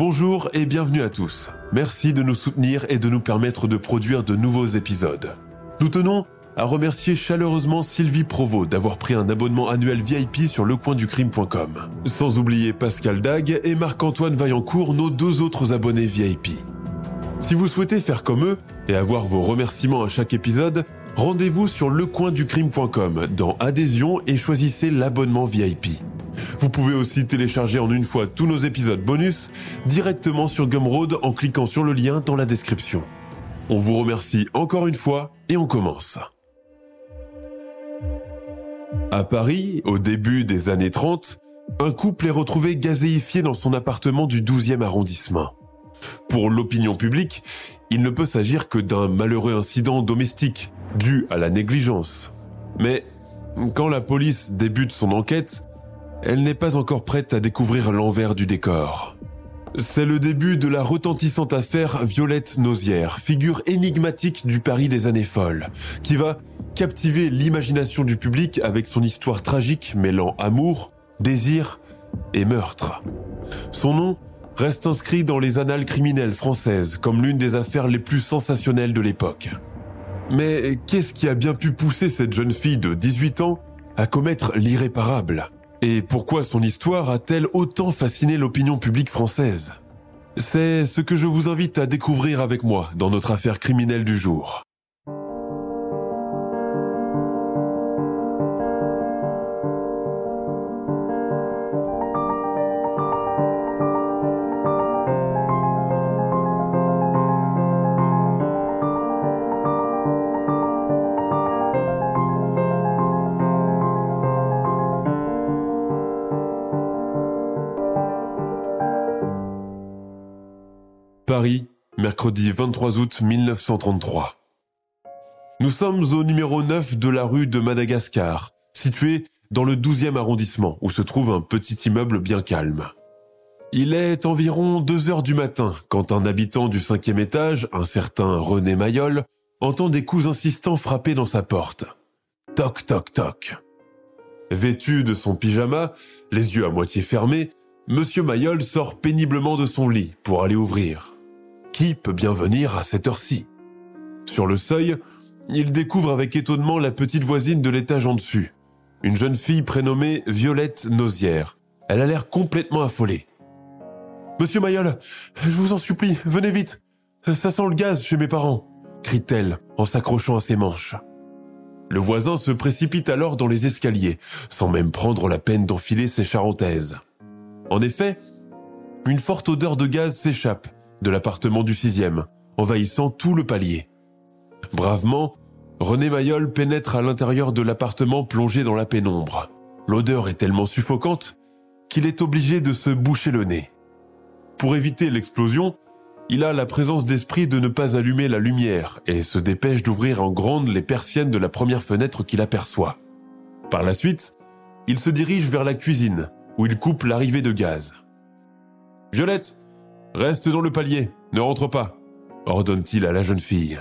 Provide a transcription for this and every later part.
Bonjour et bienvenue à tous. Merci de nous soutenir et de nous permettre de produire de nouveaux épisodes. Nous tenons à remercier chaleureusement Sylvie Provost d'avoir pris un abonnement annuel VIP sur lecoinducrime.com. Sans oublier Pascal Dag et Marc-Antoine Vaillancourt, nos deux autres abonnés VIP. Si vous souhaitez faire comme eux et avoir vos remerciements à chaque épisode, rendez-vous sur lecoinducrime.com dans Adhésion et choisissez l'abonnement VIP. Vous pouvez aussi télécharger en une fois tous nos épisodes bonus directement sur Gumroad en cliquant sur le lien dans la description. On vous remercie encore une fois et on commence. À Paris, au début des années 30, un couple est retrouvé gazéifié dans son appartement du 12e arrondissement. Pour l'opinion publique, il ne peut s'agir que d'un malheureux incident domestique dû à la négligence. Mais quand la police débute son enquête, elle n'est pas encore prête à découvrir l'envers du décor. C'est le début de la retentissante affaire Violette Nausière, figure énigmatique du Paris des années folles, qui va captiver l'imagination du public avec son histoire tragique mêlant amour, désir et meurtre. Son nom reste inscrit dans les annales criminelles françaises comme l'une des affaires les plus sensationnelles de l'époque. Mais qu'est-ce qui a bien pu pousser cette jeune fille de 18 ans à commettre l'irréparable? Et pourquoi son histoire a-t-elle autant fasciné l'opinion publique française? C'est ce que je vous invite à découvrir avec moi dans notre affaire criminelle du jour. Paris, mercredi 23 août 1933. Nous sommes au numéro 9 de la rue de Madagascar, situé dans le 12e arrondissement, où se trouve un petit immeuble bien calme. Il est environ 2 heures du matin quand un habitant du cinquième étage, un certain René Mayol, entend des coups insistants frapper dans sa porte. Toc toc toc. Vêtu de son pyjama, les yeux à moitié fermés, Monsieur Mayol sort péniblement de son lit pour aller ouvrir. Qui peut bien venir à cette heure-ci Sur le seuil, il découvre avec étonnement la petite voisine de l'étage en dessus, une jeune fille prénommée Violette Nausière. Elle a l'air complètement affolée. Monsieur Mayol, je vous en supplie, venez vite. Ça sent le gaz chez mes parents, crie-t-elle en s'accrochant à ses manches. Le voisin se précipite alors dans les escaliers, sans même prendre la peine d'enfiler ses charentaises. En effet, une forte odeur de gaz s'échappe de l'appartement du sixième, envahissant tout le palier. Bravement, René Mayol pénètre à l'intérieur de l'appartement plongé dans la pénombre. L'odeur est tellement suffocante qu'il est obligé de se boucher le nez. Pour éviter l'explosion, il a la présence d'esprit de ne pas allumer la lumière et se dépêche d'ouvrir en grande les persiennes de la première fenêtre qu'il aperçoit. Par la suite, il se dirige vers la cuisine, où il coupe l'arrivée de gaz. Violette, Reste dans le palier, ne rentre pas, ordonne-t-il à la jeune fille.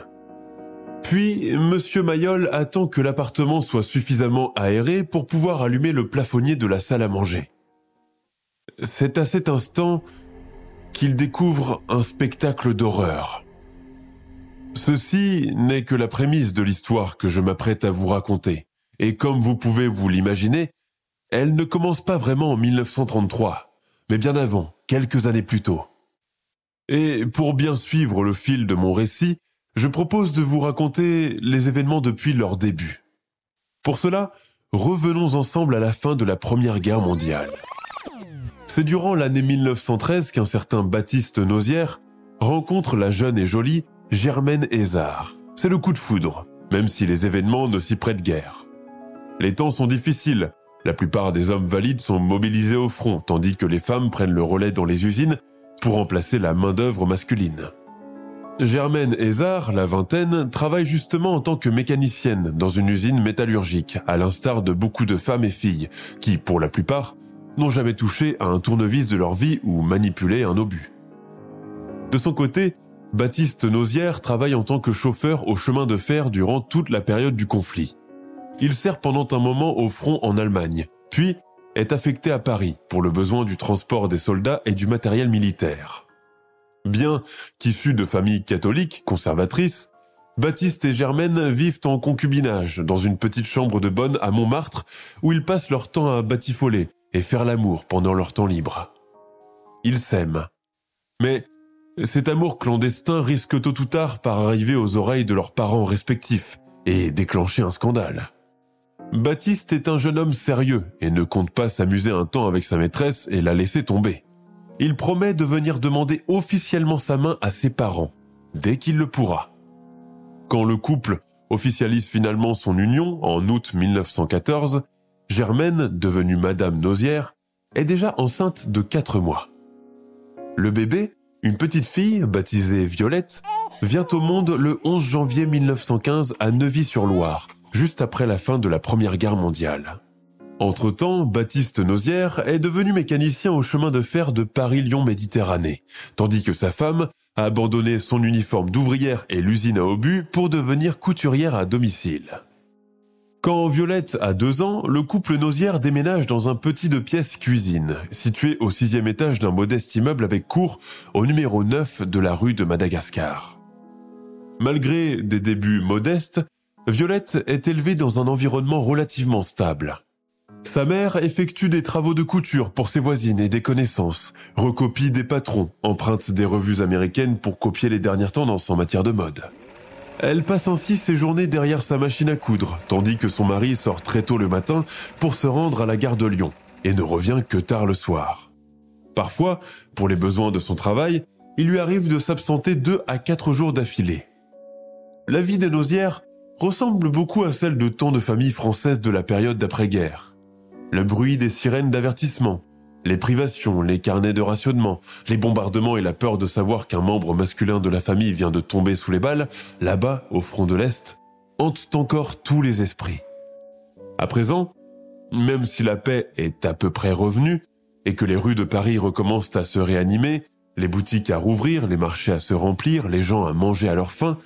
Puis, Monsieur Mayol attend que l'appartement soit suffisamment aéré pour pouvoir allumer le plafonnier de la salle à manger. C'est à cet instant qu'il découvre un spectacle d'horreur. Ceci n'est que la prémisse de l'histoire que je m'apprête à vous raconter, et comme vous pouvez vous l'imaginer, elle ne commence pas vraiment en 1933, mais bien avant, quelques années plus tôt. Et pour bien suivre le fil de mon récit, je propose de vous raconter les événements depuis leur début. Pour cela, revenons ensemble à la fin de la Première Guerre mondiale. C'est durant l'année 1913 qu'un certain Baptiste Nausière rencontre la jeune et jolie Germaine Hézard. C'est le coup de foudre, même si les événements ne s'y prêtent guère. Les temps sont difficiles. La plupart des hommes valides sont mobilisés au front, tandis que les femmes prennent le relais dans les usines pour remplacer la main-d'œuvre masculine. Germaine Hézard, la vingtaine, travaille justement en tant que mécanicienne dans une usine métallurgique, à l'instar de beaucoup de femmes et filles, qui, pour la plupart, n'ont jamais touché à un tournevis de leur vie ou manipulé un obus. De son côté, Baptiste Nausière travaille en tant que chauffeur au chemin de fer durant toute la période du conflit. Il sert pendant un moment au front en Allemagne, puis est affecté à Paris pour le besoin du transport des soldats et du matériel militaire. Bien qu'issus de familles catholiques conservatrices, Baptiste et Germaine vivent en concubinage dans une petite chambre de bonne à Montmartre où ils passent leur temps à batifoler et faire l'amour pendant leur temps libre. Ils s'aiment. Mais cet amour clandestin risque tôt ou tard par arriver aux oreilles de leurs parents respectifs et déclencher un scandale. Baptiste est un jeune homme sérieux et ne compte pas s'amuser un temps avec sa maîtresse et la laisser tomber il promet de venir demander officiellement sa main à ses parents, dès qu'il le pourra. Quand le couple officialise finalement son union en août 1914, Germaine, devenue Madame Nausière, est déjà enceinte de 4 mois. Le bébé, une petite fille baptisée Violette, vient au monde le 11 janvier 1915 à Neuvy-sur-Loire, juste après la fin de la Première Guerre mondiale. Entre-temps, Baptiste Nausière est devenu mécanicien au chemin de fer de Paris-Lyon-Méditerranée, tandis que sa femme a abandonné son uniforme d'ouvrière et l'usine à obus pour devenir couturière à domicile. Quand Violette a deux ans, le couple Nausière déménage dans un petit de pièces cuisine, situé au sixième étage d'un modeste immeuble avec cour au numéro 9 de la rue de Madagascar. Malgré des débuts modestes, Violette est élevée dans un environnement relativement stable. Sa mère effectue des travaux de couture pour ses voisines et des connaissances, recopie des patrons, emprunte des revues américaines pour copier les dernières tendances en matière de mode. Elle passe ainsi ses journées derrière sa machine à coudre, tandis que son mari sort très tôt le matin pour se rendre à la gare de Lyon et ne revient que tard le soir. Parfois, pour les besoins de son travail, il lui arrive de s'absenter deux à quatre jours d'affilée. La vie des Nausières ressemble beaucoup à celle de tant de familles françaises de la période d'après-guerre le bruit des sirènes d'avertissement, les privations, les carnets de rationnement, les bombardements et la peur de savoir qu'un membre masculin de la famille vient de tomber sous les balles, là-bas, au front de l'Est, hantent encore tous les esprits. À présent, même si la paix est à peu près revenue, et que les rues de Paris recommencent à se réanimer, les boutiques à rouvrir, les marchés à se remplir, les gens à manger à leur faim,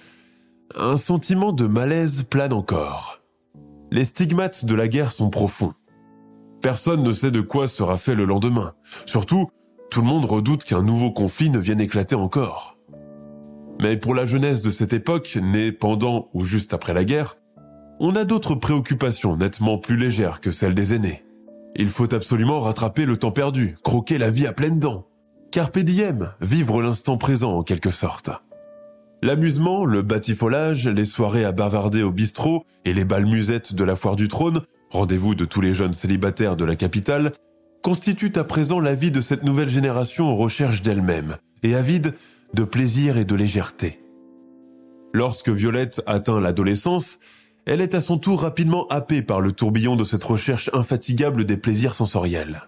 un sentiment de malaise plane encore. Les stigmates de la guerre sont profonds. Personne ne sait de quoi sera fait le lendemain. Surtout, tout le monde redoute qu'un nouveau conflit ne vienne éclater encore. Mais pour la jeunesse de cette époque, née pendant ou juste après la guerre, on a d'autres préoccupations nettement plus légères que celles des aînés. Il faut absolument rattraper le temps perdu, croquer la vie à pleines dents. Carpe diem, vivre l'instant présent en quelque sorte. L'amusement, le batifolage, les soirées à bavarder au bistrot et les balles musettes de la foire du trône rendez-vous de tous les jeunes célibataires de la capitale, constitue à présent la vie de cette nouvelle génération en recherche d'elle-même et avide de plaisir et de légèreté. Lorsque Violette atteint l'adolescence, elle est à son tour rapidement happée par le tourbillon de cette recherche infatigable des plaisirs sensoriels.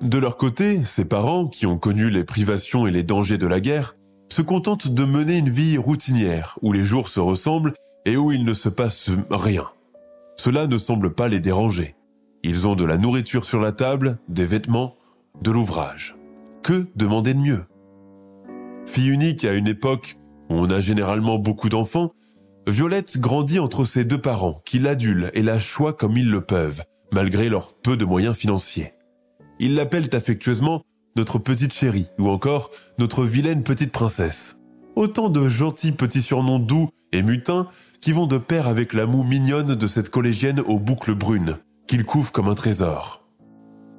De leur côté, ses parents, qui ont connu les privations et les dangers de la guerre, se contentent de mener une vie routinière où les jours se ressemblent et où il ne se passe rien. Cela ne semble pas les déranger. Ils ont de la nourriture sur la table, des vêtements, de l'ouvrage. Que demander de mieux? Fille unique à une époque où on a généralement beaucoup d'enfants, Violette grandit entre ses deux parents qui l'adulent et la choient comme ils le peuvent, malgré leur peu de moyens financiers. Ils l'appellent affectueusement notre petite chérie ou encore notre vilaine petite princesse. Autant de gentils petits surnoms doux et mutins qui vont de pair avec la moue mignonne de cette collégienne aux boucles brunes, qu'il couvre comme un trésor.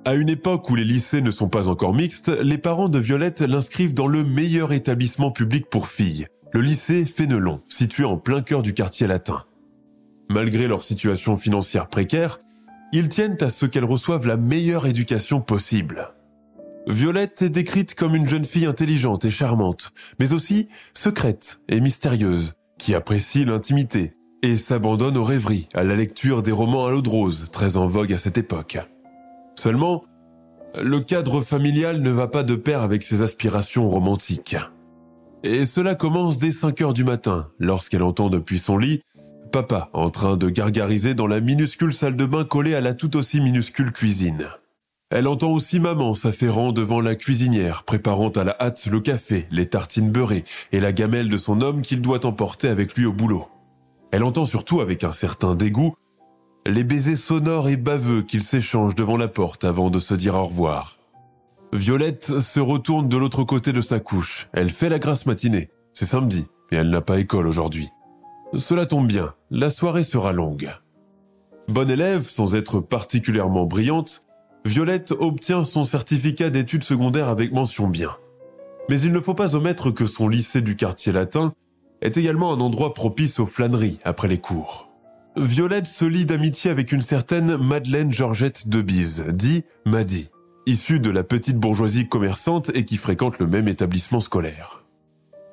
À une époque où les lycées ne sont pas encore mixtes, les parents de Violette l'inscrivent dans le meilleur établissement public pour filles, le lycée Fénelon, situé en plein cœur du quartier latin. Malgré leur situation financière précaire, ils tiennent à ce qu'elles reçoivent la meilleure éducation possible. Violette est décrite comme une jeune fille intelligente et charmante, mais aussi secrète et mystérieuse, qui apprécie l'intimité et s'abandonne aux rêveries, à la lecture des romans à l'eau de rose, très en vogue à cette époque. Seulement, le cadre familial ne va pas de pair avec ses aspirations romantiques. Et cela commence dès 5 heures du matin, lorsqu'elle entend depuis son lit papa en train de gargariser dans la minuscule salle de bain collée à la tout aussi minuscule cuisine. Elle entend aussi maman s'affairant devant la cuisinière, préparant à la hâte le café, les tartines beurrées et la gamelle de son homme qu'il doit emporter avec lui au boulot. Elle entend surtout avec un certain dégoût les baisers sonores et baveux qu'ils s'échangent devant la porte avant de se dire au revoir. Violette se retourne de l'autre côté de sa couche. Elle fait la grasse matinée. C'est samedi et elle n'a pas école aujourd'hui. Cela tombe bien, la soirée sera longue. Bonne élève, sans être particulièrement brillante, Violette obtient son certificat d'études secondaires avec mention bien. Mais il ne faut pas omettre que son lycée du quartier latin est également un endroit propice aux flâneries après les cours. Violette se lie d'amitié avec une certaine Madeleine Georgette de Bise, dit Maddy, issue de la petite bourgeoisie commerçante et qui fréquente le même établissement scolaire.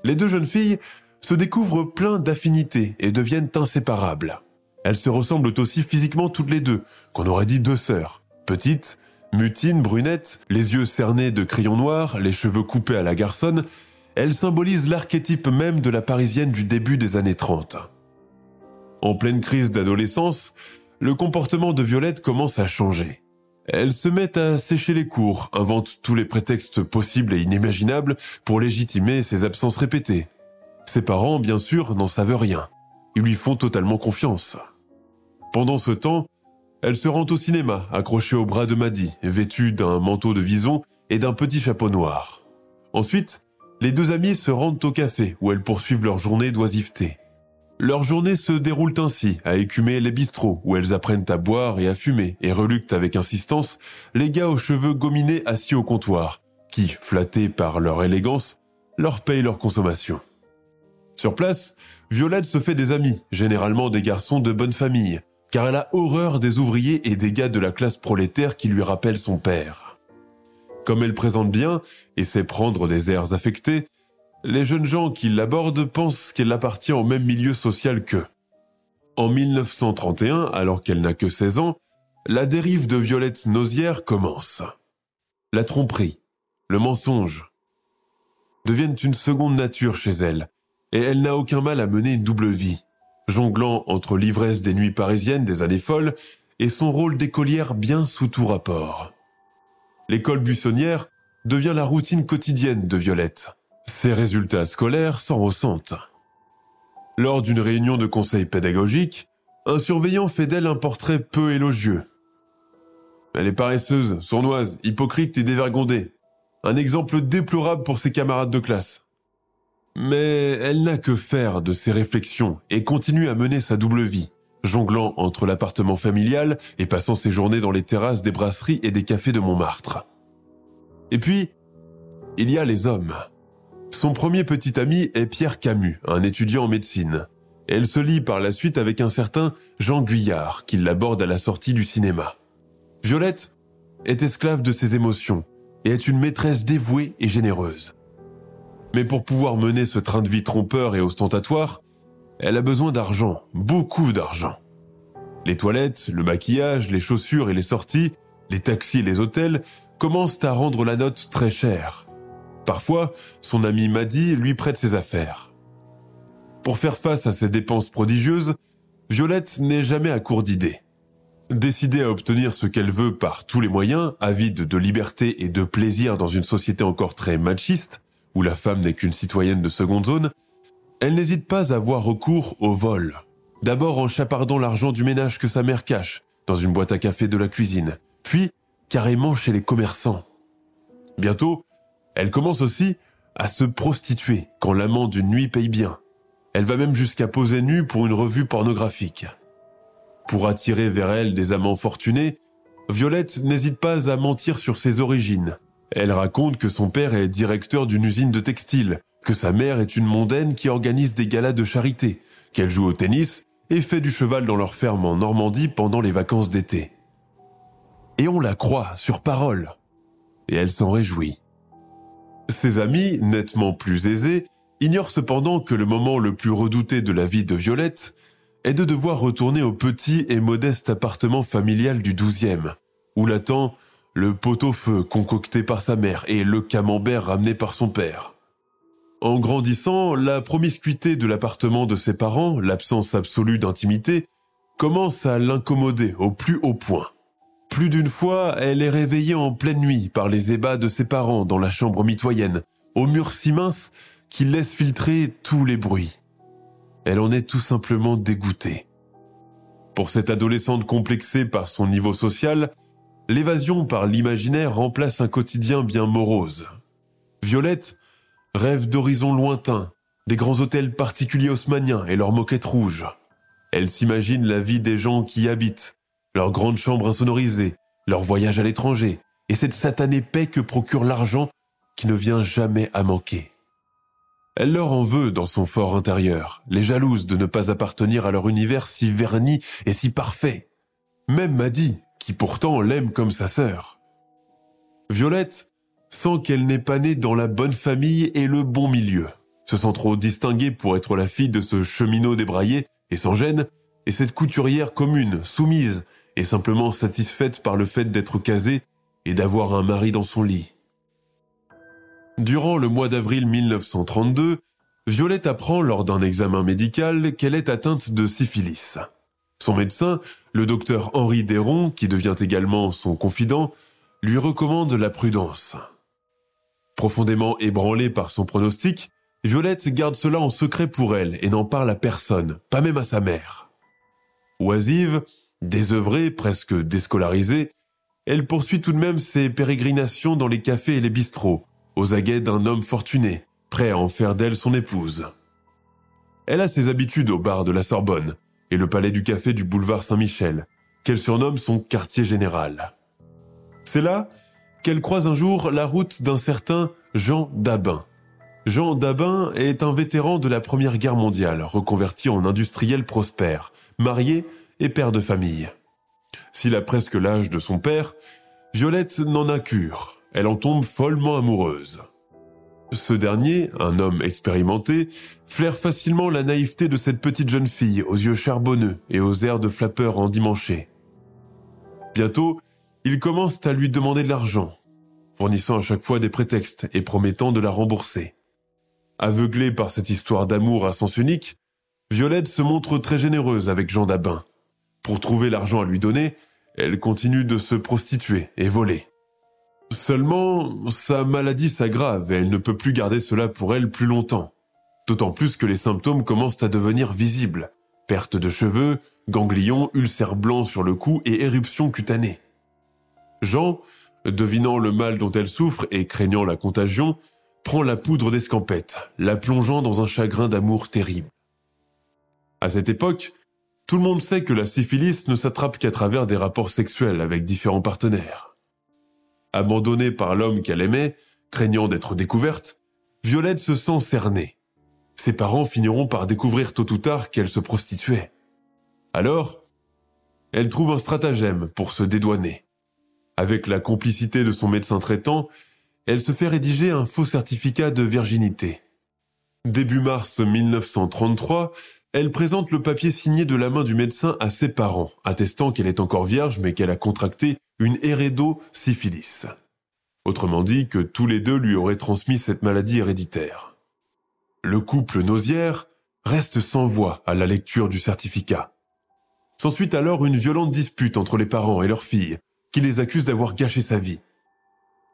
Les deux jeunes filles se découvrent plein d'affinités et deviennent inséparables. Elles se ressemblent aussi physiquement toutes les deux, qu'on aurait dit deux sœurs. Petite, mutine, brunette, les yeux cernés de crayons noirs, les cheveux coupés à la garçonne, elle symbolise l'archétype même de la parisienne du début des années 30. En pleine crise d'adolescence, le comportement de Violette commence à changer. Elle se met à sécher les cours, invente tous les prétextes possibles et inimaginables pour légitimer ses absences répétées. Ses parents, bien sûr, n'en savent rien. Ils lui font totalement confiance. Pendant ce temps, elle se rend au cinéma, accrochée au bras de Maddy, vêtue d'un manteau de vison et d'un petit chapeau noir. Ensuite, les deux amies se rendent au café où elles poursuivent leur journée d'oisiveté. Leur journée se déroule ainsi, à écumer les bistrots, où elles apprennent à boire et à fumer, et reluctent avec insistance les gars aux cheveux gominés assis au comptoir, qui, flattés par leur élégance, leur payent leur consommation. Sur place, Violette se fait des amis, généralement des garçons de bonne famille, car elle a horreur des ouvriers et des gars de la classe prolétaire qui lui rappellent son père. Comme elle présente bien et sait prendre des airs affectés, les jeunes gens qui l'abordent pensent qu'elle appartient au même milieu social qu'eux. En 1931, alors qu'elle n'a que 16 ans, la dérive de Violette Nausière commence. La tromperie, le mensonge, deviennent une seconde nature chez elle, et elle n'a aucun mal à mener une double vie jonglant entre l'ivresse des nuits parisiennes des années folles et son rôle d'écolière bien sous tout rapport. L'école buissonnière devient la routine quotidienne de Violette. Ses résultats scolaires s'en ressentent. Lors d'une réunion de conseil pédagogique, un surveillant fait d'elle un portrait peu élogieux. Elle est paresseuse, sournoise, hypocrite et dévergondée. Un exemple déplorable pour ses camarades de classe. Mais elle n'a que faire de ses réflexions et continue à mener sa double vie, jonglant entre l'appartement familial et passant ses journées dans les terrasses des brasseries et des cafés de Montmartre. Et puis, il y a les hommes. Son premier petit ami est Pierre Camus, un étudiant en médecine. Elle se lie par la suite avec un certain Jean Guyard, qui l'aborde à la sortie du cinéma. Violette est esclave de ses émotions et est une maîtresse dévouée et généreuse. Mais pour pouvoir mener ce train de vie trompeur et ostentatoire, elle a besoin d'argent, beaucoup d'argent. Les toilettes, le maquillage, les chaussures et les sorties, les taxis et les hôtels commencent à rendre la note très chère. Parfois, son ami Maddy lui prête ses affaires. Pour faire face à ces dépenses prodigieuses, Violette n'est jamais à court d'idées. Décidée à obtenir ce qu'elle veut par tous les moyens, avide de liberté et de plaisir dans une société encore très machiste, où la femme n'est qu'une citoyenne de seconde zone, elle n'hésite pas à avoir recours au vol. D'abord en chapardant l'argent du ménage que sa mère cache, dans une boîte à café de la cuisine, puis carrément chez les commerçants. Bientôt, elle commence aussi à se prostituer quand l'amant d'une nuit paye bien. Elle va même jusqu'à poser nue pour une revue pornographique. Pour attirer vers elle des amants fortunés, Violette n'hésite pas à mentir sur ses origines, elle raconte que son père est directeur d'une usine de textile, que sa mère est une mondaine qui organise des galas de charité, qu'elle joue au tennis et fait du cheval dans leur ferme en Normandie pendant les vacances d'été. Et on la croit sur parole. et elle s'en réjouit. Ses amis, nettement plus aisés, ignorent cependant que le moment le plus redouté de la vie de Violette est de devoir retourner au petit et modeste appartement familial du douzième, où l'attend le pot-au-feu concocté par sa mère et le camembert ramené par son père. En grandissant, la promiscuité de l'appartement de ses parents, l'absence absolue d'intimité, commence à l'incommoder au plus haut point. Plus d'une fois, elle est réveillée en pleine nuit par les ébats de ses parents dans la chambre mitoyenne, aux murs si minces qu'il laisse filtrer tous les bruits. Elle en est tout simplement dégoûtée. Pour cette adolescente complexée par son niveau social, l'évasion par l'imaginaire remplace un quotidien bien morose. Violette rêve d'horizons lointains, des grands hôtels particuliers haussmanniens et leurs moquettes rouges. Elle s'imagine la vie des gens qui y habitent, leurs grandes chambres insonorisées, leurs voyages à l'étranger, et cette satanée paix que procure l'argent qui ne vient jamais à manquer. Elle leur en veut dans son fort intérieur, les jalouse de ne pas appartenir à leur univers si verni et si parfait. Même Maddy, qui pourtant l'aime comme sa sœur. Violette sent qu'elle n'est pas née dans la bonne famille et le bon milieu. Se sent trop distinguée pour être la fille de ce cheminot débraillé et sans gêne, et cette couturière commune, soumise, et simplement satisfaite par le fait d'être casée et d'avoir un mari dans son lit. Durant le mois d'avril 1932, Violette apprend lors d'un examen médical qu'elle est atteinte de syphilis. Son médecin, le docteur Henri Déron, qui devient également son confident, lui recommande la prudence. Profondément ébranlée par son pronostic, Violette garde cela en secret pour elle et n'en parle à personne, pas même à sa mère. Oisive, désœuvrée, presque déscolarisée, elle poursuit tout de même ses pérégrinations dans les cafés et les bistrots, aux aguets d'un homme fortuné, prêt à en faire d'elle son épouse. Elle a ses habitudes au bar de la Sorbonne et le palais du café du boulevard Saint-Michel, qu'elle surnomme son quartier général. C'est là qu'elle croise un jour la route d'un certain Jean Dabin. Jean Dabin est un vétéran de la Première Guerre mondiale, reconverti en industriel prospère, marié et père de famille. S'il a presque l'âge de son père, Violette n'en a cure elle en tombe follement amoureuse. Ce dernier, un homme expérimenté, flaire facilement la naïveté de cette petite jeune fille aux yeux charbonneux et aux airs de flappeur endimanchés. Bientôt, il commence à lui demander de l'argent, fournissant à chaque fois des prétextes et promettant de la rembourser. Aveuglée par cette histoire d'amour à sens unique, Violette se montre très généreuse avec Jean Dabin. Pour trouver l'argent à lui donner, elle continue de se prostituer et voler. Seulement, sa maladie s'aggrave et elle ne peut plus garder cela pour elle plus longtemps. D'autant plus que les symptômes commencent à devenir visibles. Perte de cheveux, ganglions, ulcères blancs sur le cou et éruptions cutanées. Jean, devinant le mal dont elle souffre et craignant la contagion, prend la poudre d'escampette, la plongeant dans un chagrin d'amour terrible. À cette époque, tout le monde sait que la syphilis ne s'attrape qu'à travers des rapports sexuels avec différents partenaires. Abandonnée par l'homme qu'elle aimait, craignant d'être découverte, Violette se sent cernée. Ses parents finiront par découvrir tôt ou tard qu'elle se prostituait. Alors, elle trouve un stratagème pour se dédouaner. Avec la complicité de son médecin traitant, elle se fait rédiger un faux certificat de virginité. Début mars 1933, elle présente le papier signé de la main du médecin à ses parents, attestant qu'elle est encore vierge mais qu'elle a contracté une hérédo-syphilis. Autrement dit que tous les deux lui auraient transmis cette maladie héréditaire. Le couple nausière reste sans voix à la lecture du certificat. S'ensuit alors une violente dispute entre les parents et leur fille, qui les accusent d'avoir gâché sa vie.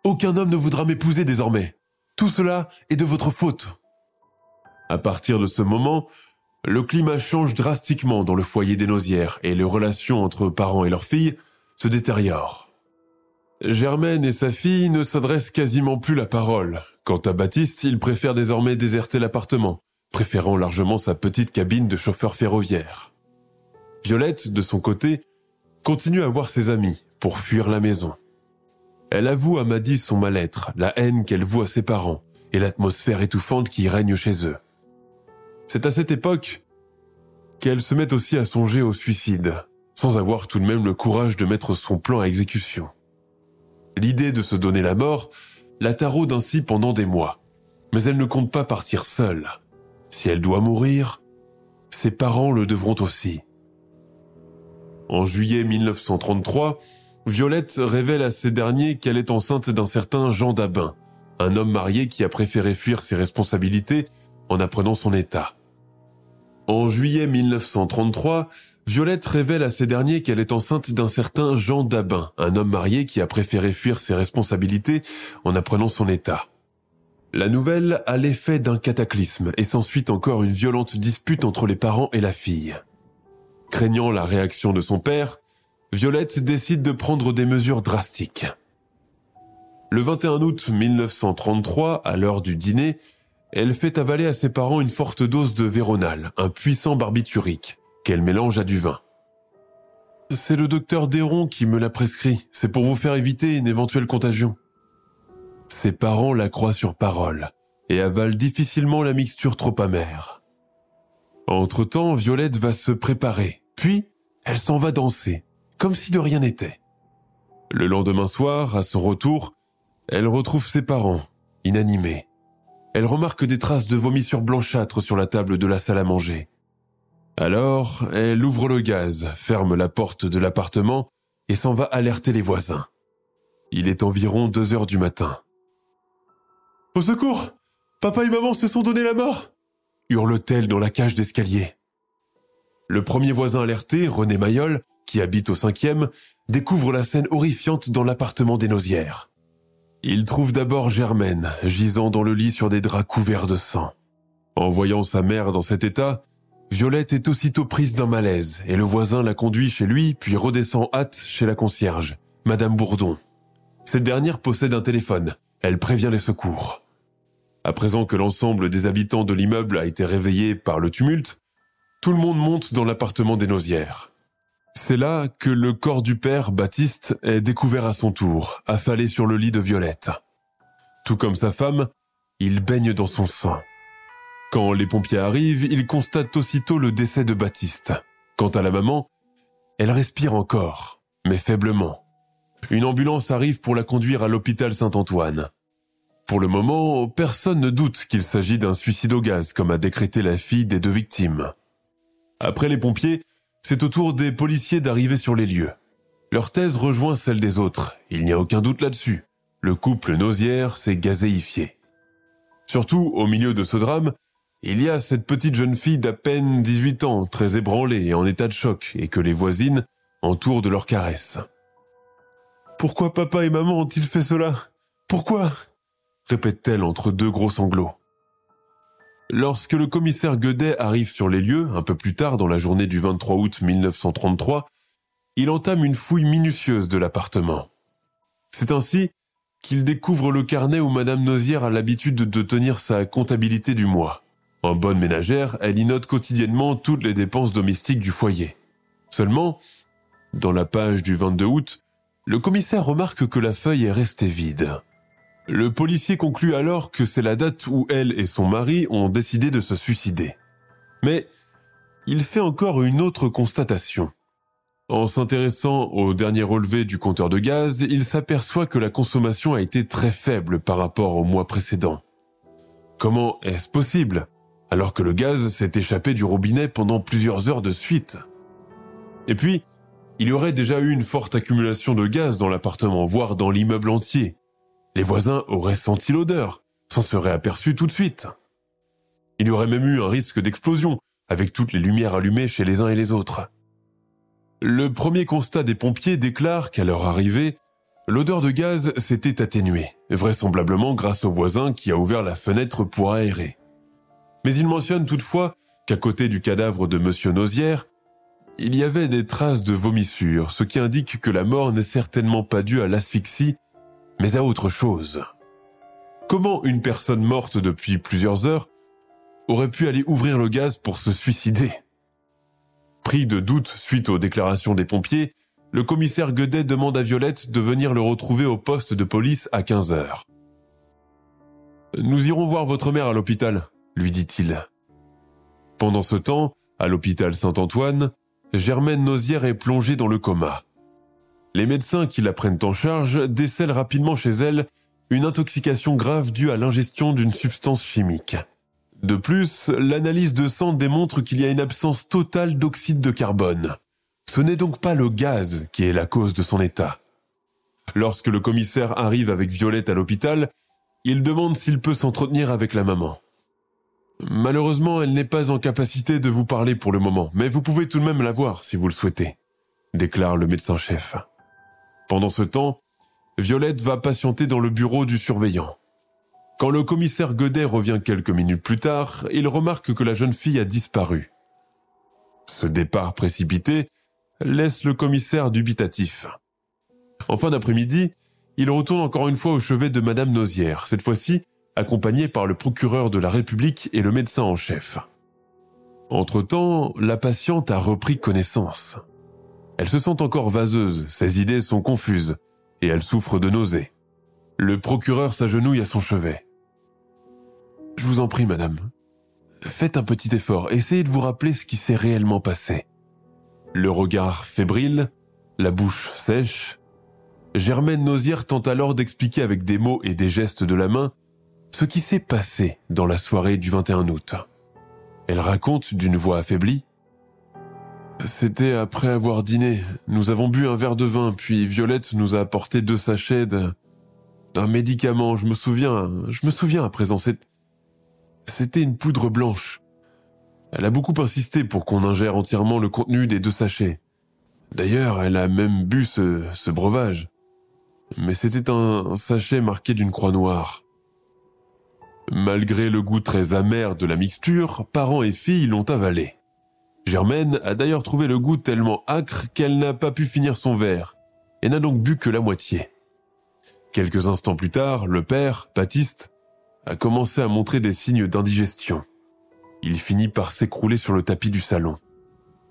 Aucun homme ne voudra m'épouser désormais. Tout cela est de votre faute. À partir de ce moment, le climat change drastiquement dans le foyer des Nausières et les relations entre parents et leurs filles détériore. Germaine et sa fille ne s'adressent quasiment plus la parole. Quant à Baptiste, il préfère désormais déserter l'appartement, préférant largement sa petite cabine de chauffeur ferroviaire. Violette, de son côté, continue à voir ses amis pour fuir la maison. Elle avoue à Maddy son mal-être, la haine qu'elle voue à ses parents et l'atmosphère étouffante qui règne chez eux. C'est à cette époque qu'elle se met aussi à songer au suicide, sans avoir tout de même le courage de mettre son plan à exécution. L'idée de se donner la mort la taraude ainsi pendant des mois. Mais elle ne compte pas partir seule. Si elle doit mourir, ses parents le devront aussi. En juillet 1933, Violette révèle à ces derniers qu'elle est enceinte d'un certain Jean Dabin, un homme marié qui a préféré fuir ses responsabilités en apprenant son état. En juillet 1933, Violette révèle à ces derniers qu'elle est enceinte d'un certain Jean Dabin, un homme marié qui a préféré fuir ses responsabilités en apprenant son état. La nouvelle a l'effet d'un cataclysme et s'ensuit encore une violente dispute entre les parents et la fille. Craignant la réaction de son père, Violette décide de prendre des mesures drastiques. Le 21 août 1933, à l'heure du dîner, elle fait avaler à ses parents une forte dose de Véronal, un puissant barbiturique, qu'elle mélange à du vin. C'est le docteur Déron qui me l'a prescrit, c'est pour vous faire éviter une éventuelle contagion. Ses parents la croient sur parole et avalent difficilement la mixture trop amère. Entre-temps, Violette va se préparer puis, elle s'en va danser, comme si de rien n'était. Le lendemain soir, à son retour, elle retrouve ses parents, inanimés. Elle remarque des traces de vomissures blanchâtres sur la table de la salle à manger. Alors, elle ouvre le gaz, ferme la porte de l'appartement et s'en va alerter les voisins. Il est environ deux heures du matin. Au secours Papa et maman se sont donné la mort hurle-t-elle dans la cage d'escalier. Le premier voisin alerté, René Mayol, qui habite au cinquième, découvre la scène horrifiante dans l'appartement des Nausières. Il trouve d'abord Germaine, gisant dans le lit sur des draps couverts de sang. En voyant sa mère dans cet état, Violette est aussitôt prise d'un malaise et le voisin la conduit chez lui puis redescend hâte chez la concierge, Madame Bourdon. Cette dernière possède un téléphone. Elle prévient les secours. À présent que l'ensemble des habitants de l'immeuble a été réveillé par le tumulte, tout le monde monte dans l'appartement des Nausières. C'est là que le corps du père, Baptiste, est découvert à son tour, affalé sur le lit de Violette. Tout comme sa femme, il baigne dans son sang. Quand les pompiers arrivent, ils constatent aussitôt le décès de Baptiste. Quant à la maman, elle respire encore, mais faiblement. Une ambulance arrive pour la conduire à l'hôpital Saint-Antoine. Pour le moment, personne ne doute qu'il s'agit d'un suicide au gaz, comme a décrété la fille des deux victimes. Après les pompiers, c'est au tour des policiers d'arriver sur les lieux. Leur thèse rejoint celle des autres, il n'y a aucun doute là-dessus. Le couple nausière s'est gazéifié. Surtout, au milieu de ce drame, il y a cette petite jeune fille d'à peine 18 ans, très ébranlée et en état de choc, et que les voisines entourent de leurs caresses. Pourquoi papa et maman ont-ils fait cela? Pourquoi? répète-t-elle entre deux gros sanglots. Lorsque le commissaire Guedet arrive sur les lieux, un peu plus tard dans la journée du 23 août 1933, il entame une fouille minutieuse de l'appartement. C'est ainsi qu'il découvre le carnet où Madame Nozière a l'habitude de tenir sa comptabilité du mois. En bonne ménagère, elle y note quotidiennement toutes les dépenses domestiques du foyer. Seulement, dans la page du 22 août, le commissaire remarque que la feuille est restée vide. Le policier conclut alors que c'est la date où elle et son mari ont décidé de se suicider. Mais il fait encore une autre constatation. En s'intéressant au dernier relevé du compteur de gaz, il s'aperçoit que la consommation a été très faible par rapport au mois précédent. Comment est-ce possible alors que le gaz s'est échappé du robinet pendant plusieurs heures de suite? Et puis, il y aurait déjà eu une forte accumulation de gaz dans l'appartement, voire dans l'immeuble entier. Les voisins auraient senti l'odeur, s'en seraient aperçus tout de suite. Il y aurait même eu un risque d'explosion, avec toutes les lumières allumées chez les uns et les autres. Le premier constat des pompiers déclare qu'à leur arrivée, l'odeur de gaz s'était atténuée, vraisemblablement grâce au voisin qui a ouvert la fenêtre pour aérer. Mais il mentionne toutefois qu'à côté du cadavre de Monsieur Nozière, il y avait des traces de vomissures, ce qui indique que la mort n'est certainement pas due à l'asphyxie, mais à autre chose. Comment une personne morte depuis plusieurs heures aurait pu aller ouvrir le gaz pour se suicider? Pris de doute suite aux déclarations des pompiers, le commissaire Guedet demande à Violette de venir le retrouver au poste de police à 15 heures. Nous irons voir votre mère à l'hôpital, lui dit-il. Pendant ce temps, à l'hôpital Saint-Antoine, Germaine Nozière est plongée dans le coma. Les médecins qui la prennent en charge décèlent rapidement chez elle une intoxication grave due à l'ingestion d'une substance chimique. De plus, l'analyse de sang démontre qu'il y a une absence totale d'oxyde de carbone. Ce n'est donc pas le gaz qui est la cause de son état. Lorsque le commissaire arrive avec Violette à l'hôpital, il demande s'il peut s'entretenir avec la maman. Malheureusement, elle n'est pas en capacité de vous parler pour le moment, mais vous pouvez tout de même la voir si vous le souhaitez, déclare le médecin-chef. Pendant ce temps, Violette va patienter dans le bureau du surveillant. Quand le commissaire Godet revient quelques minutes plus tard, il remarque que la jeune fille a disparu. Ce départ précipité laisse le commissaire dubitatif. En fin d'après-midi, il retourne encore une fois au chevet de Madame Nozière, cette fois-ci accompagné par le procureur de la République et le médecin en chef. Entre-temps, la patiente a repris connaissance. Elle se sent encore vaseuse, ses idées sont confuses, et elle souffre de nausées. Le procureur s'agenouille à son chevet. Je vous en prie, madame. Faites un petit effort, essayez de vous rappeler ce qui s'est réellement passé. Le regard fébrile, la bouche sèche, Germaine Nausière tente alors d'expliquer avec des mots et des gestes de la main ce qui s'est passé dans la soirée du 21 août. Elle raconte d'une voix affaiblie. C'était après avoir dîné. Nous avons bu un verre de vin, puis Violette nous a apporté deux sachets d'un médicament. Je me souviens, je me souviens à présent. C'était une poudre blanche. Elle a beaucoup insisté pour qu'on ingère entièrement le contenu des deux sachets. D'ailleurs, elle a même bu ce breuvage mais c'était un sachet marqué d'une croix noire. Malgré le goût très amer de la mixture, parents et filles l'ont avalé. Germaine a d'ailleurs trouvé le goût tellement âcre qu'elle n'a pas pu finir son verre, et n'a donc bu que la moitié. Quelques instants plus tard, le père, Baptiste, a commencé à montrer des signes d'indigestion. Il finit par s'écrouler sur le tapis du salon.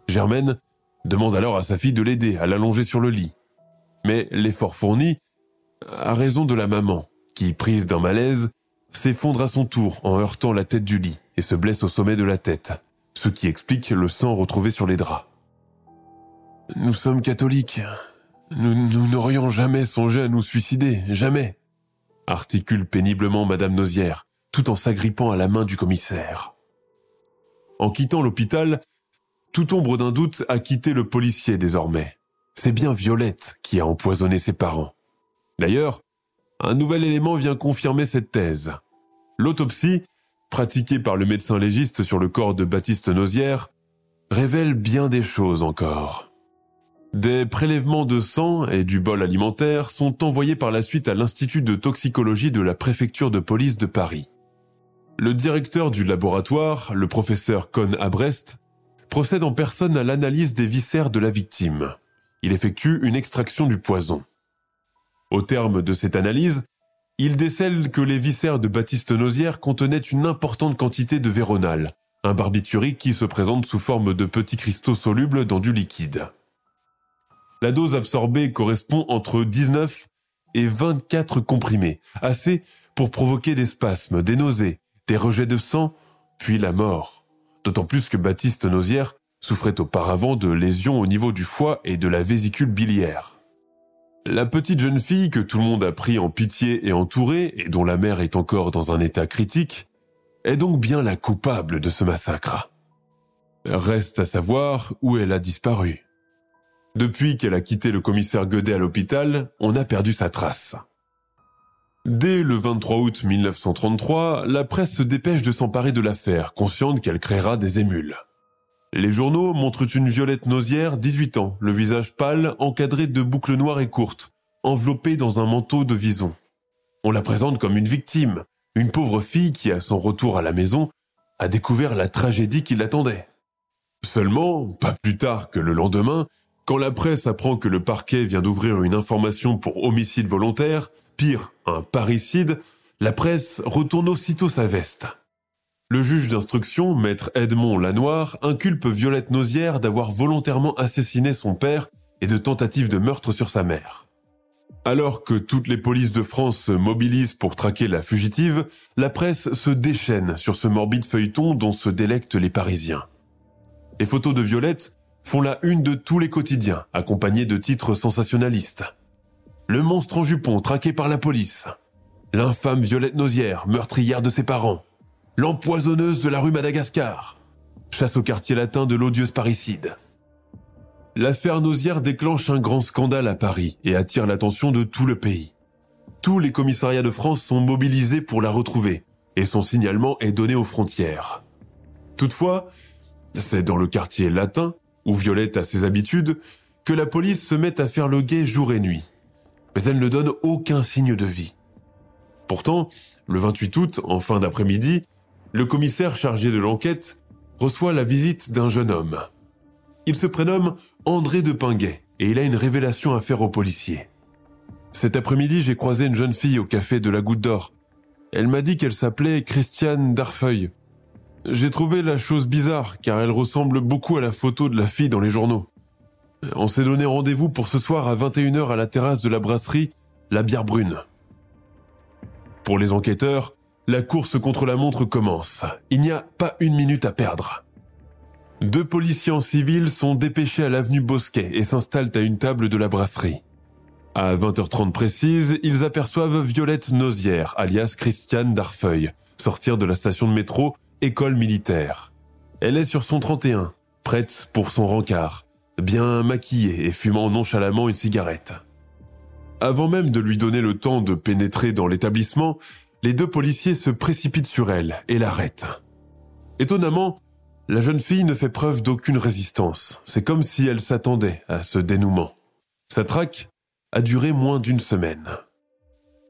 Germaine demande alors à sa fille de l'aider à l'allonger sur le lit. Mais l'effort fourni à raison de la maman, qui, prise d'un malaise, s'effondre à son tour en heurtant la tête du lit et se blesse au sommet de la tête, ce qui explique le sang retrouvé sur les draps. Nous sommes catholiques. Nous n'aurions jamais songé à nous suicider, jamais, articule péniblement Madame Nozière, tout en s'agrippant à la main du commissaire. En quittant l'hôpital, toute ombre d'un doute a quitté le policier désormais. C'est bien Violette qui a empoisonné ses parents. D'ailleurs, un nouvel élément vient confirmer cette thèse. L'autopsie, pratiquée par le médecin légiste sur le corps de Baptiste Nozière, révèle bien des choses encore. Des prélèvements de sang et du bol alimentaire sont envoyés par la suite à l'Institut de toxicologie de la préfecture de police de Paris. Le directeur du laboratoire, le professeur Cohn Abrest, procède en personne à l'analyse des viscères de la victime. Il effectue une extraction du poison. Au terme de cette analyse, il décèle que les viscères de Baptiste Nozière contenaient une importante quantité de véronal, un barbiturique qui se présente sous forme de petits cristaux solubles dans du liquide. La dose absorbée correspond entre 19 et 24 comprimés, assez pour provoquer des spasmes, des nausées, des rejets de sang, puis la mort. D'autant plus que Baptiste Nozière souffrait auparavant de lésions au niveau du foie et de la vésicule biliaire. La petite jeune fille que tout le monde a pris en pitié et entourée, et dont la mère est encore dans un état critique, est donc bien la coupable de ce massacre. Reste à savoir où elle a disparu. Depuis qu'elle a quitté le commissaire Godet à l'hôpital, on a perdu sa trace. Dès le 23 août 1933, la presse se dépêche de s'emparer de l'affaire, consciente qu'elle créera des émules. Les journaux montrent une Violette Nausière, 18 ans, le visage pâle, encadré de boucles noires et courtes, enveloppée dans un manteau de vison. On la présente comme une victime, une pauvre fille qui, à son retour à la maison, a découvert la tragédie qui l'attendait. Seulement, pas plus tard que le lendemain, quand la presse apprend que le parquet vient d'ouvrir une information pour homicide volontaire, pire, un parricide, la presse retourne aussitôt sa veste. Le juge d'instruction, maître Edmond Lanoir, inculpe Violette Nozière d'avoir volontairement assassiné son père et de tentative de meurtre sur sa mère. Alors que toutes les polices de France se mobilisent pour traquer la fugitive, la presse se déchaîne sur ce morbide feuilleton dont se délectent les Parisiens. Les photos de Violette font la une de tous les quotidiens, accompagnés de titres sensationnalistes. Le monstre en jupon traqué par la police. L'infâme Violette Nausière, meurtrière de ses parents. L'empoisonneuse de la rue Madagascar. Chasse au quartier latin de l'odieuse parricide. L'affaire Nausière déclenche un grand scandale à Paris et attire l'attention de tout le pays. Tous les commissariats de France sont mobilisés pour la retrouver et son signalement est donné aux frontières. Toutefois, c'est dans le quartier latin, où Violette a ses habitudes, que la police se met à faire le guet jour et nuit. Mais elle ne donne aucun signe de vie. Pourtant, le 28 août, en fin d'après-midi, le commissaire chargé de l'enquête reçoit la visite d'un jeune homme. Il se prénomme André de Pinguet et il a une révélation à faire aux policiers. Cet après-midi, j'ai croisé une jeune fille au café de la Goutte d'Or. Elle m'a dit qu'elle s'appelait Christiane Darfeuille. J'ai trouvé la chose bizarre car elle ressemble beaucoup à la photo de la fille dans les journaux. On s'est donné rendez-vous pour ce soir à 21h à la terrasse de la brasserie La Bière Brune. Pour les enquêteurs, la course contre la montre commence. Il n'y a pas une minute à perdre. Deux policiers en civil sont dépêchés à l'avenue Bosquet et s'installent à une table de la brasserie. À 20h30 précise, ils aperçoivent Violette Nausière, alias Christiane Darfeuille, sortir de la station de métro École militaire. Elle est sur son 31, prête pour son rencard, bien maquillée et fumant nonchalamment une cigarette. Avant même de lui donner le temps de pénétrer dans l'établissement, les deux policiers se précipitent sur elle et l'arrêtent. Étonnamment, la jeune fille ne fait preuve d'aucune résistance. C'est comme si elle s'attendait à ce dénouement. Sa traque a duré moins d'une semaine.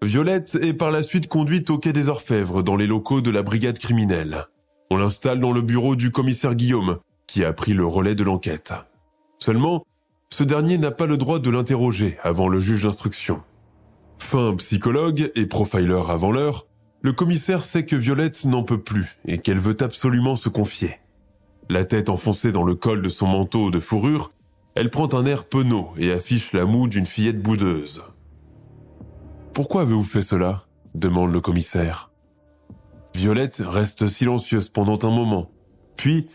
Violette est par la suite conduite au quai des Orfèvres dans les locaux de la brigade criminelle. On l'installe dans le bureau du commissaire Guillaume, qui a pris le relais de l'enquête. Seulement, ce dernier n'a pas le droit de l'interroger avant le juge d'instruction. Fin psychologue et profiler avant l'heure, le commissaire sait que Violette n'en peut plus et qu'elle veut absolument se confier. La tête enfoncée dans le col de son manteau de fourrure, elle prend un air penaud et affiche la moue d'une fillette boudeuse. Pourquoi avez-vous fait cela? demande le commissaire. Violette reste silencieuse pendant un moment, puis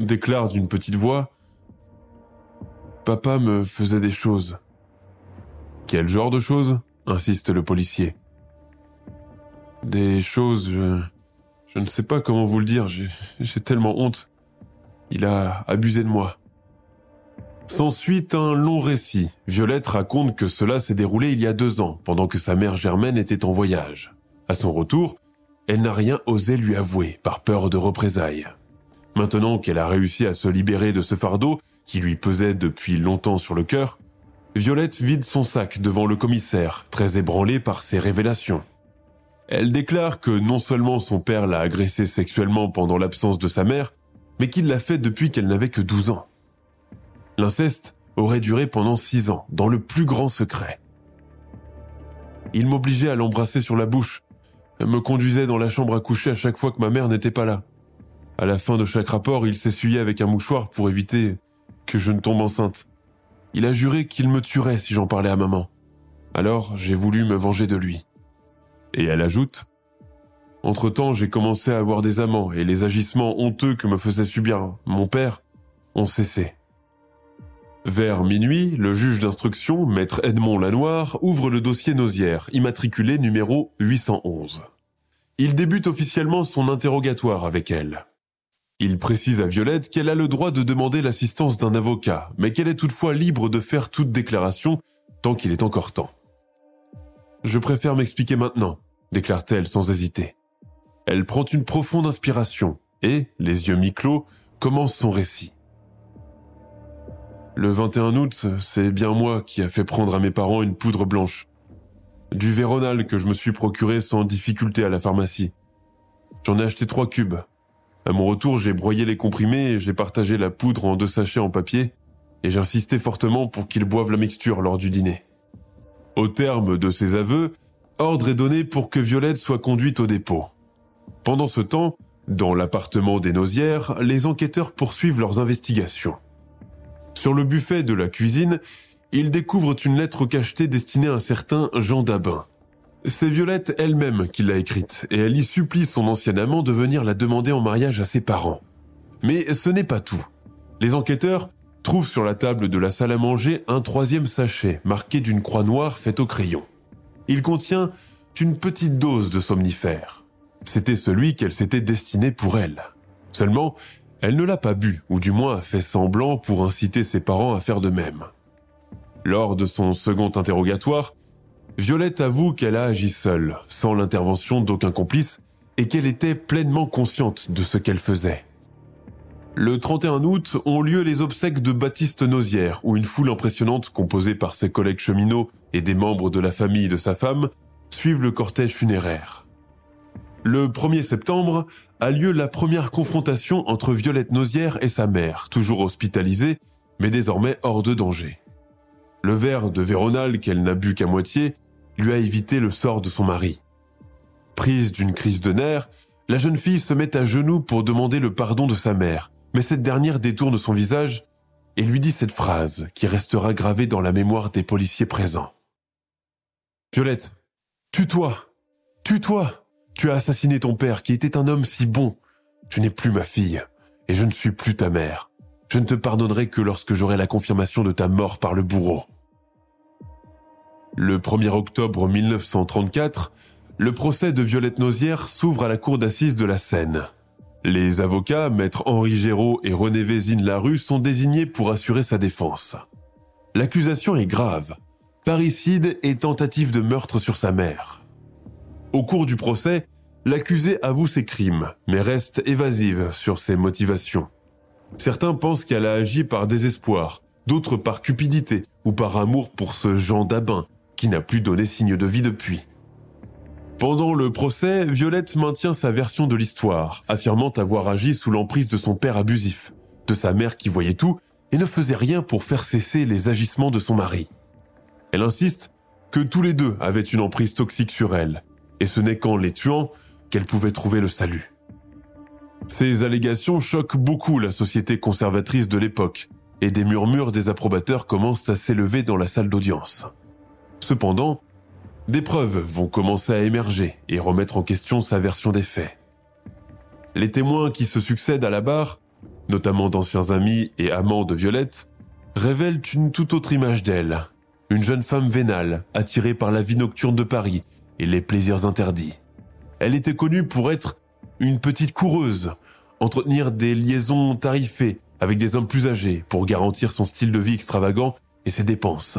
déclare d'une petite voix Papa me faisait des choses. Quel genre de choses insiste le policier. Des choses. Je ne sais pas comment vous le dire, j'ai tellement honte. Il a abusé de moi. S'ensuit un long récit. Violette raconte que cela s'est déroulé il y a deux ans, pendant que sa mère Germaine était en voyage. À son retour, elle n'a rien osé lui avouer, par peur de représailles. Maintenant qu'elle a réussi à se libérer de ce fardeau, qui lui pesait depuis longtemps sur le cœur, Violette vide son sac devant le commissaire, très ébranlée par ses révélations. Elle déclare que non seulement son père l'a agressée sexuellement pendant l'absence de sa mère, mais qu'il l'a fait depuis qu'elle n'avait que 12 ans. L'inceste aurait duré pendant 6 ans, dans le plus grand secret. Il m'obligeait à l'embrasser sur la bouche, me conduisait dans la chambre à coucher à chaque fois que ma mère n'était pas là. À la fin de chaque rapport, il s'essuyait avec un mouchoir pour éviter que je ne tombe enceinte. Il a juré qu'il me tuerait si j'en parlais à maman. Alors j'ai voulu me venger de lui. Et elle ajoute Entre-temps, j'ai commencé à avoir des amants et les agissements honteux que me faisait subir mon père ont cessé. Vers minuit, le juge d'instruction, maître Edmond Lanoir, ouvre le dossier Nausière, immatriculé numéro 811. Il débute officiellement son interrogatoire avec elle. Il précise à Violette qu'elle a le droit de demander l'assistance d'un avocat, mais qu'elle est toutefois libre de faire toute déclaration tant qu'il est encore temps. Je préfère m'expliquer maintenant, déclare-t-elle sans hésiter. Elle prend une profonde inspiration et, les yeux mi-clos, commence son récit. Le 21 août, c'est bien moi qui a fait prendre à mes parents une poudre blanche. Du Véronal que je me suis procuré sans difficulté à la pharmacie. J'en ai acheté trois cubes. À mon retour, j'ai broyé les comprimés j'ai partagé la poudre en deux sachets en papier et j'ai insisté fortement pour qu'ils boivent la mixture lors du dîner. Au terme de ces aveux, ordre est donné pour que Violette soit conduite au dépôt. Pendant ce temps, dans l'appartement des Nausières, les enquêteurs poursuivent leurs investigations. Sur le buffet de la cuisine, ils découvrent une lettre cachetée destinée à un certain Jean Dabin. C'est Violette elle-même qui l'a écrite, et elle y supplie son ancien amant de venir la demander en mariage à ses parents. Mais ce n'est pas tout. Les enquêteurs trouvent sur la table de la salle à manger un troisième sachet marqué d'une croix noire faite au crayon. Il contient une petite dose de somnifère. C'était celui qu'elle s'était destiné pour elle. Seulement, elle ne l'a pas bu, ou du moins a fait semblant pour inciter ses parents à faire de même. Lors de son second interrogatoire, Violette avoue qu'elle a agi seule, sans l'intervention d'aucun complice, et qu'elle était pleinement consciente de ce qu'elle faisait. Le 31 août ont lieu les obsèques de Baptiste Nozière, où une foule impressionnante composée par ses collègues cheminots et des membres de la famille de sa femme suivent le cortège funéraire. Le 1er septembre a lieu la première confrontation entre Violette Nozière et sa mère, toujours hospitalisée, mais désormais hors de danger. Le verre de Véronal qu'elle n'a bu qu'à moitié lui a évité le sort de son mari. Prise d'une crise de nerfs, la jeune fille se met à genoux pour demander le pardon de sa mère, mais cette dernière détourne son visage et lui dit cette phrase qui restera gravée dans la mémoire des policiers présents. Violette, tue-toi, tue-toi. Tu as assassiné ton père qui était un homme si bon. Tu n'es plus ma fille et je ne suis plus ta mère. Je ne te pardonnerai que lorsque j'aurai la confirmation de ta mort par le bourreau. Le 1er octobre 1934, le procès de Violette Nozière s'ouvre à la cour d'assises de la Seine. Les avocats, maître Henri Géraud et René Vézine Larue, sont désignés pour assurer sa défense. L'accusation est grave. Parricide et tentative de meurtre sur sa mère. Au cours du procès, l'accusé avoue ses crimes, mais reste évasive sur ses motivations. Certains pensent qu'elle a agi par désespoir, d'autres par cupidité ou par amour pour ce Jean Dabin, qui n'a plus donné signe de vie depuis. Pendant le procès, Violette maintient sa version de l'histoire, affirmant avoir agi sous l'emprise de son père abusif, de sa mère qui voyait tout et ne faisait rien pour faire cesser les agissements de son mari. Elle insiste que tous les deux avaient une emprise toxique sur elle, et ce n'est qu'en les tuant qu'elle pouvait trouver le salut. Ces allégations choquent beaucoup la société conservatrice de l'époque, et des murmures désapprobateurs commencent à s'élever dans la salle d'audience. Cependant, des preuves vont commencer à émerger et remettre en question sa version des faits. Les témoins qui se succèdent à la barre, notamment d'anciens amis et amants de Violette, révèlent une toute autre image d'elle. Une jeune femme vénale, attirée par la vie nocturne de Paris et les plaisirs interdits. Elle était connue pour être une petite coureuse, entretenir des liaisons tarifées avec des hommes plus âgés pour garantir son style de vie extravagant et ses dépenses.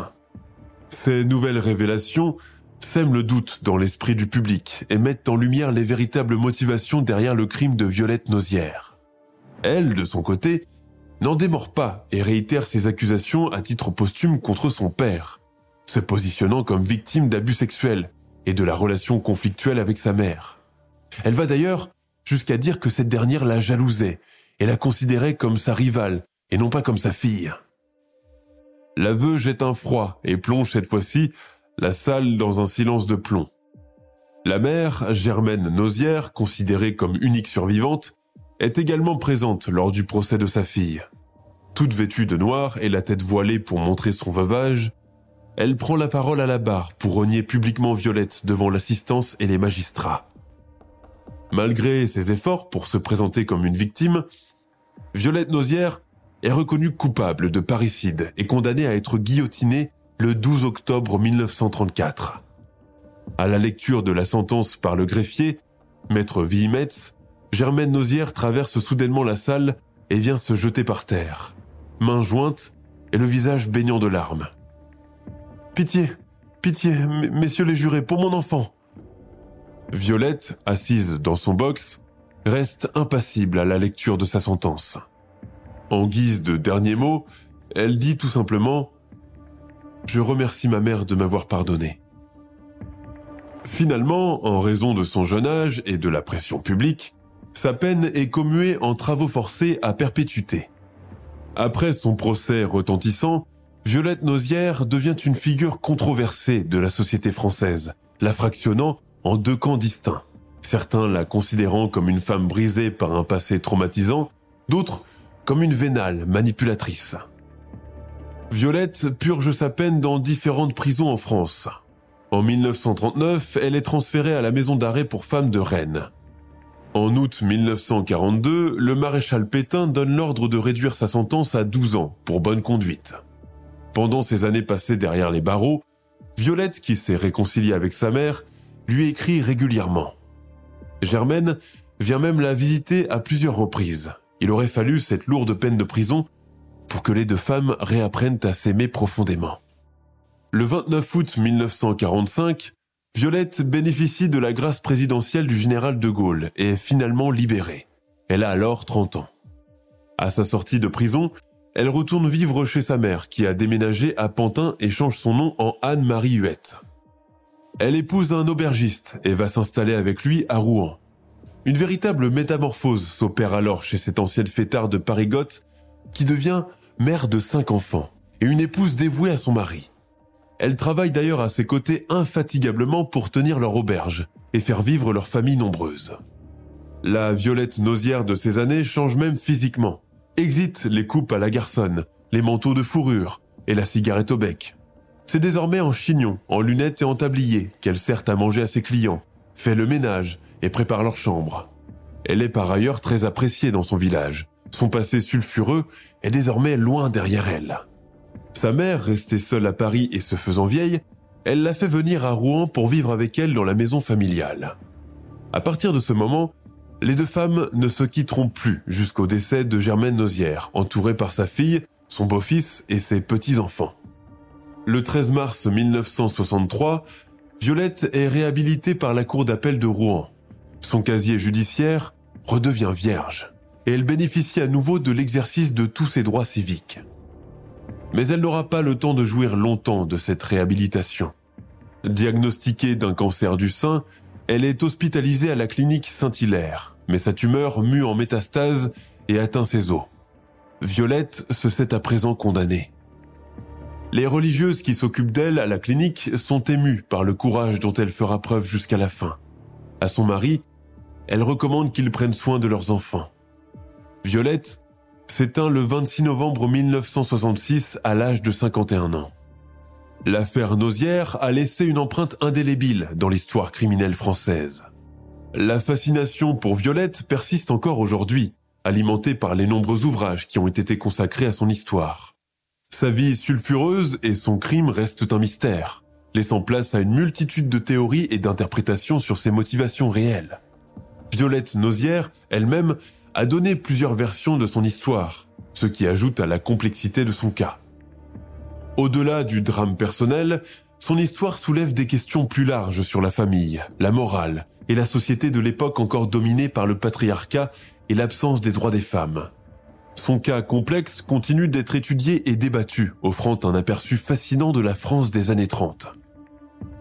Ces nouvelles révélations sèment le doute dans l'esprit du public et mettent en lumière les véritables motivations derrière le crime de Violette Nozière. Elle, de son côté, n'en démord pas et réitère ses accusations à titre posthume contre son père, se positionnant comme victime d'abus sexuels et de la relation conflictuelle avec sa mère. Elle va d'ailleurs jusqu'à dire que cette dernière la jalousait et la considérait comme sa rivale et non pas comme sa fille. L'aveu jette un froid et plonge cette fois-ci la salle dans un silence de plomb. La mère, Germaine Nozière, considérée comme unique survivante, est également présente lors du procès de sa fille. Toute vêtue de noir et la tête voilée pour montrer son veuvage, elle prend la parole à la barre pour renier publiquement Violette devant l'assistance et les magistrats. Malgré ses efforts pour se présenter comme une victime, Violette Nozière est reconnue coupable de parricide et condamnée à être guillotinée le 12 octobre 1934. À la lecture de la sentence par le greffier, maître Vimetz, Germaine Nozière traverse soudainement la salle et vient se jeter par terre, main jointe et le visage baignant de larmes. Pitié, pitié, messieurs les jurés, pour mon enfant. Violette, assise dans son box, reste impassible à la lecture de sa sentence. En guise de dernier mot, elle dit tout simplement ⁇ Je remercie ma mère de m'avoir pardonné ⁇ Finalement, en raison de son jeune âge et de la pression publique, sa peine est commuée en travaux forcés à perpétuité. Après son procès retentissant, Violette Nozière devient une figure controversée de la société française, la fractionnant en deux camps distincts. Certains la considérant comme une femme brisée par un passé traumatisant, d'autres comme une vénale manipulatrice. Violette purge sa peine dans différentes prisons en France. En 1939, elle est transférée à la maison d'arrêt pour femmes de Rennes. En août 1942, le maréchal Pétain donne l'ordre de réduire sa sentence à 12 ans pour bonne conduite. Pendant ces années passées derrière les barreaux, Violette, qui s'est réconciliée avec sa mère, lui écrit régulièrement. Germaine vient même la visiter à plusieurs reprises. Il aurait fallu cette lourde peine de prison pour que les deux femmes réapprennent à s'aimer profondément. Le 29 août 1945, Violette bénéficie de la grâce présidentielle du général de Gaulle et est finalement libérée. Elle a alors 30 ans. À sa sortie de prison, elle retourne vivre chez sa mère qui a déménagé à Pantin et change son nom en Anne-Marie Huette. Elle épouse un aubergiste et va s'installer avec lui à Rouen. Une véritable métamorphose s'opère alors chez cette ancienne fêtarde de Parigotte qui devient mère de cinq enfants et une épouse dévouée à son mari. Elle travaille d'ailleurs à ses côtés infatigablement pour tenir leur auberge et faire vivre leur famille nombreuse. La Violette Nausière de ces années change même physiquement. Exit les coupes à la garçonne, les manteaux de fourrure et la cigarette au bec. C'est désormais en chignon, en lunettes et en tablier qu'elle sert à manger à ses clients, fait le ménage et prépare leur chambre. Elle est par ailleurs très appréciée dans son village. Son passé sulfureux est désormais loin derrière elle. Sa mère, restée seule à Paris et se faisant vieille, elle l'a fait venir à Rouen pour vivre avec elle dans la maison familiale. À partir de ce moment, les deux femmes ne se quitteront plus jusqu'au décès de Germaine Nozière, entourée par sa fille, son beau-fils et ses petits-enfants. Le 13 mars 1963, Violette est réhabilitée par la cour d'appel de Rouen. Son casier judiciaire redevient vierge et elle bénéficie à nouveau de l'exercice de tous ses droits civiques. Mais elle n'aura pas le temps de jouir longtemps de cette réhabilitation. Diagnostiquée d'un cancer du sein, elle est hospitalisée à la clinique Saint-Hilaire, mais sa tumeur mue en métastase et atteint ses os. Violette se sait à présent condamnée. Les religieuses qui s'occupent d'elle à la clinique sont émues par le courage dont elle fera preuve jusqu'à la fin. À son mari, elle recommande qu'ils prennent soin de leurs enfants. Violette s'éteint le 26 novembre 1966 à l'âge de 51 ans. L'affaire Nausière a laissé une empreinte indélébile dans l'histoire criminelle française. La fascination pour Violette persiste encore aujourd'hui, alimentée par les nombreux ouvrages qui ont été consacrés à son histoire. Sa vie sulfureuse et son crime restent un mystère, laissant place à une multitude de théories et d'interprétations sur ses motivations réelles. Violette Nausière, elle-même, a donné plusieurs versions de son histoire, ce qui ajoute à la complexité de son cas. Au-delà du drame personnel, son histoire soulève des questions plus larges sur la famille, la morale et la société de l'époque encore dominée par le patriarcat et l'absence des droits des femmes. Son cas complexe continue d'être étudié et débattu, offrant un aperçu fascinant de la France des années 30.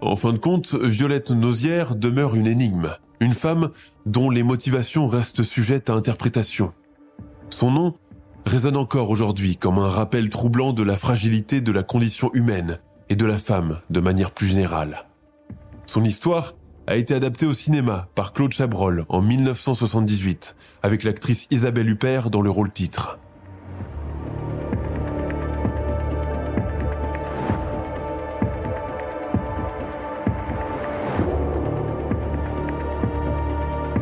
En fin de compte, Violette Nausière demeure une énigme, une femme dont les motivations restent sujettes à interprétation. Son nom résonne encore aujourd'hui comme un rappel troublant de la fragilité de la condition humaine et de la femme de manière plus générale. Son histoire a été adaptée au cinéma par Claude Chabrol en 1978 avec l'actrice Isabelle Huppert dans le rôle titre.